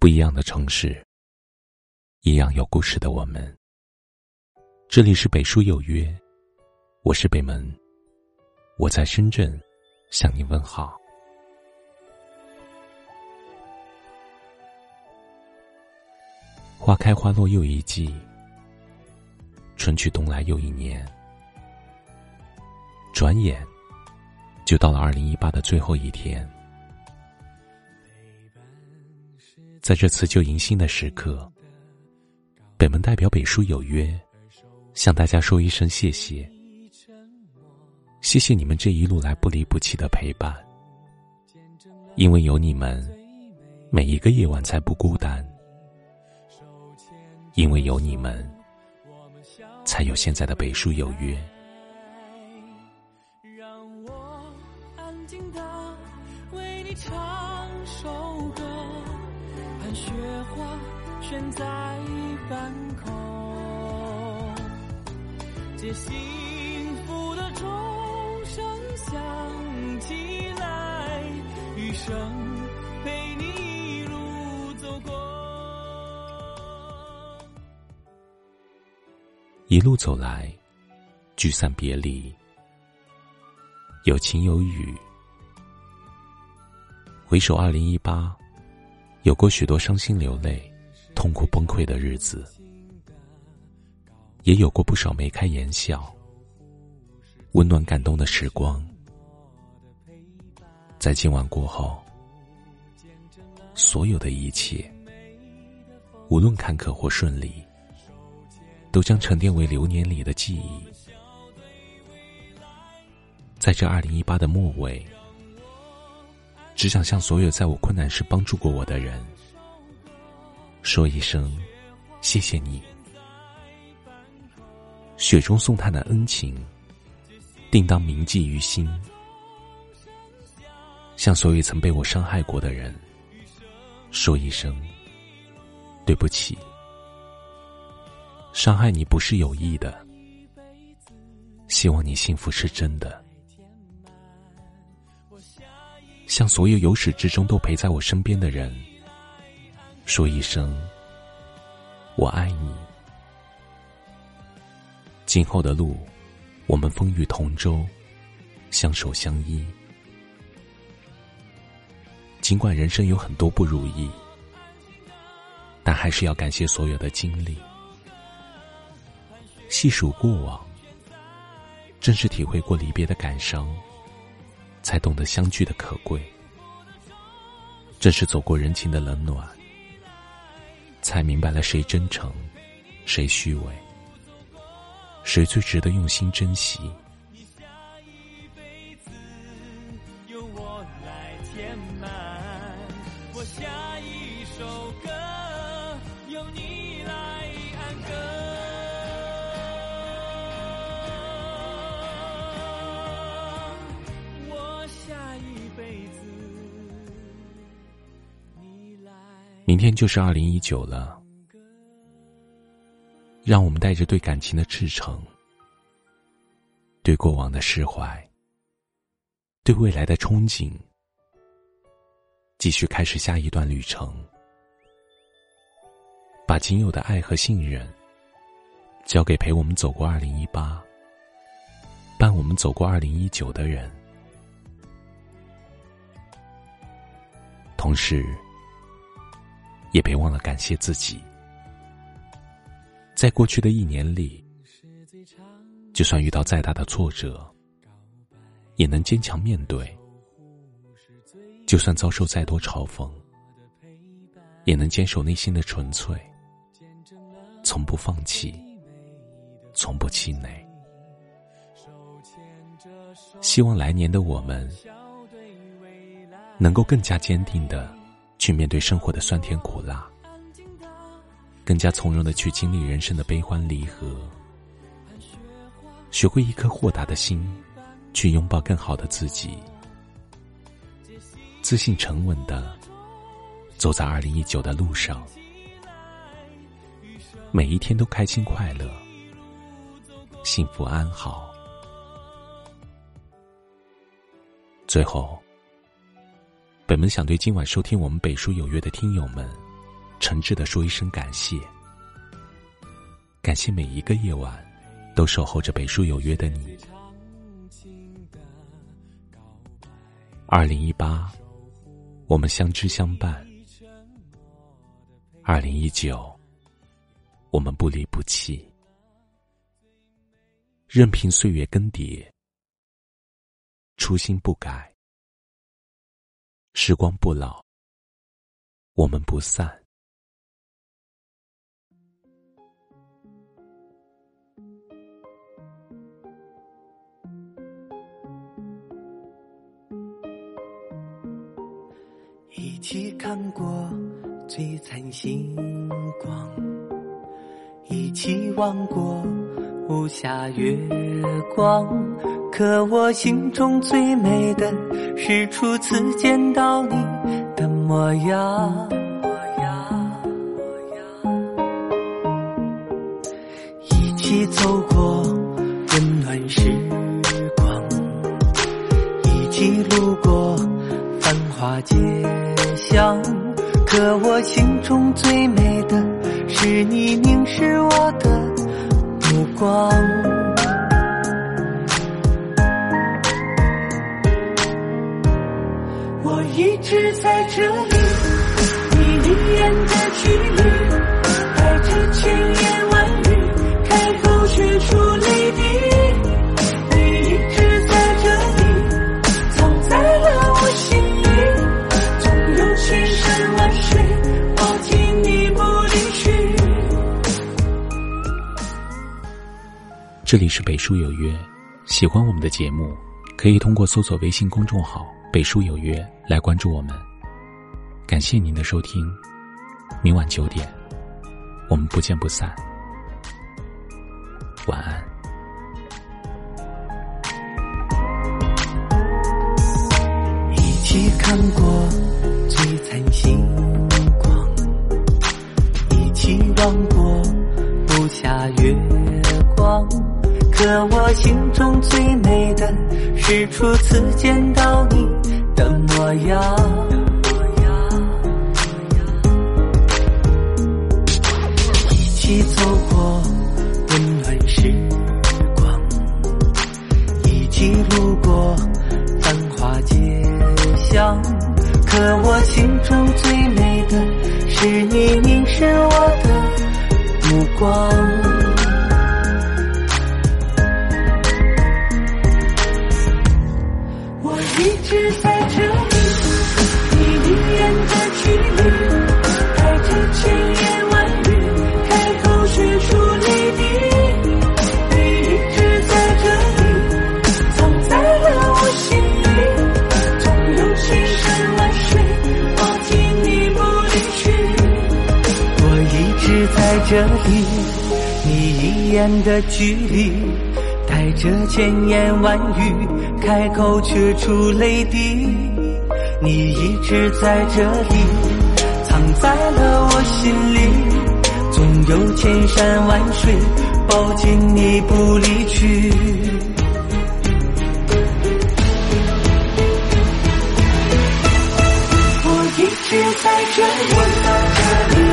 不一样的城市，一样有故事的我们。这里是北书有约，我是北门，我在深圳向你问好。花开花落又一季，春去冬来又一年，转眼就到了二零一八的最后一天。在这辞旧迎新的时刻，北门代表北书有约，向大家说一声谢谢。谢谢你们这一路来不离不弃的陪伴，因为有你们，每一个夜晚才不孤单；因为有你们，才有现在的北书有约。让我安静的为你唱首歌。看雪花悬在半空，借幸福的钟声响起来，余生陪你一路走过。一路走来，聚散别离，有晴有雨，回首二零一八。有过许多伤心流泪、痛苦崩溃的日子，也有过不少眉开眼笑、温暖感动的时光。在今晚过后，所有的一切，无论坎坷或顺利，都将沉淀为流年里的记忆。在这二零一八的末尾。只想向所有在我困难时帮助过我的人说一声谢谢你。雪中送炭的恩情，定当铭记于心。向所有曾被我伤害过的人说一声对不起。伤害你不是有意的，希望你幸福是真的。向所有由始至终都陪在我身边的人说一声“我爱你”。今后的路，我们风雨同舟，相守相依。尽管人生有很多不如意，但还是要感谢所有的经历。细数过往，正是体会过离别的感伤。才懂得相聚的可贵，正是走过人情的冷暖，才明白了谁真诚，谁虚伪，谁最值得用心珍惜。明天就是二零一九了，让我们带着对感情的赤诚，对过往的释怀，对未来的憧憬，继续开始下一段旅程。把仅有的爱和信任，交给陪我们走过二零一八、伴我们走过二零一九的人，同时。也别忘了感谢自己，在过去的一年里，就算遇到再大的挫折，也能坚强面对；就算遭受再多嘲讽，也能坚守内心的纯粹，从不放弃，从不气馁。希望来年的我们，能够更加坚定的。去面对生活的酸甜苦辣，更加从容的去经历人生的悲欢离合，学会一颗豁达的心，去拥抱更好的自己，自信沉稳的走在二零一九的路上，每一天都开心快乐，幸福安好。最后。本门想对今晚收听我们北书有约的听友们诚挚的说一声感谢。感谢每一个夜晚，都守候着北书有约的你。二零一八，我们相知相伴；二零一九，我们不离不弃。任凭岁月更迭，初心不改，时光不老，我们不散。一起看过璀璨星光，一起望过。无暇月光，可我心中最美的是初次见到你的模样。一起走过温暖时光，一起路过繁华街巷，可我心中最美的是你凝视我的目。光，直在这里，你一眼的距离，带着千言万语，开口却出泪滴。你一直在这里，藏在了我心里，纵有千山万水，抱紧你不离去。这里是北书有约，喜欢我们的节目，可以通过搜索微信公众号“北书有约”来关注我们。感谢您的收听，明晚九点，我们不见不散。晚安。一起看过璀璨星光，一起望过无暇月光。可我心中最美的是初次见到你的模样。一起走过温暖时光，一起路过繁华街巷。可我心中最美的是你凝视我的目光。这里，你一眼的距离，带着千言万语。开口却出泪滴，你一直在这里，藏在了我心里。纵有千山万水，抱紧你不离去。我一直在这里，你一眼的距离。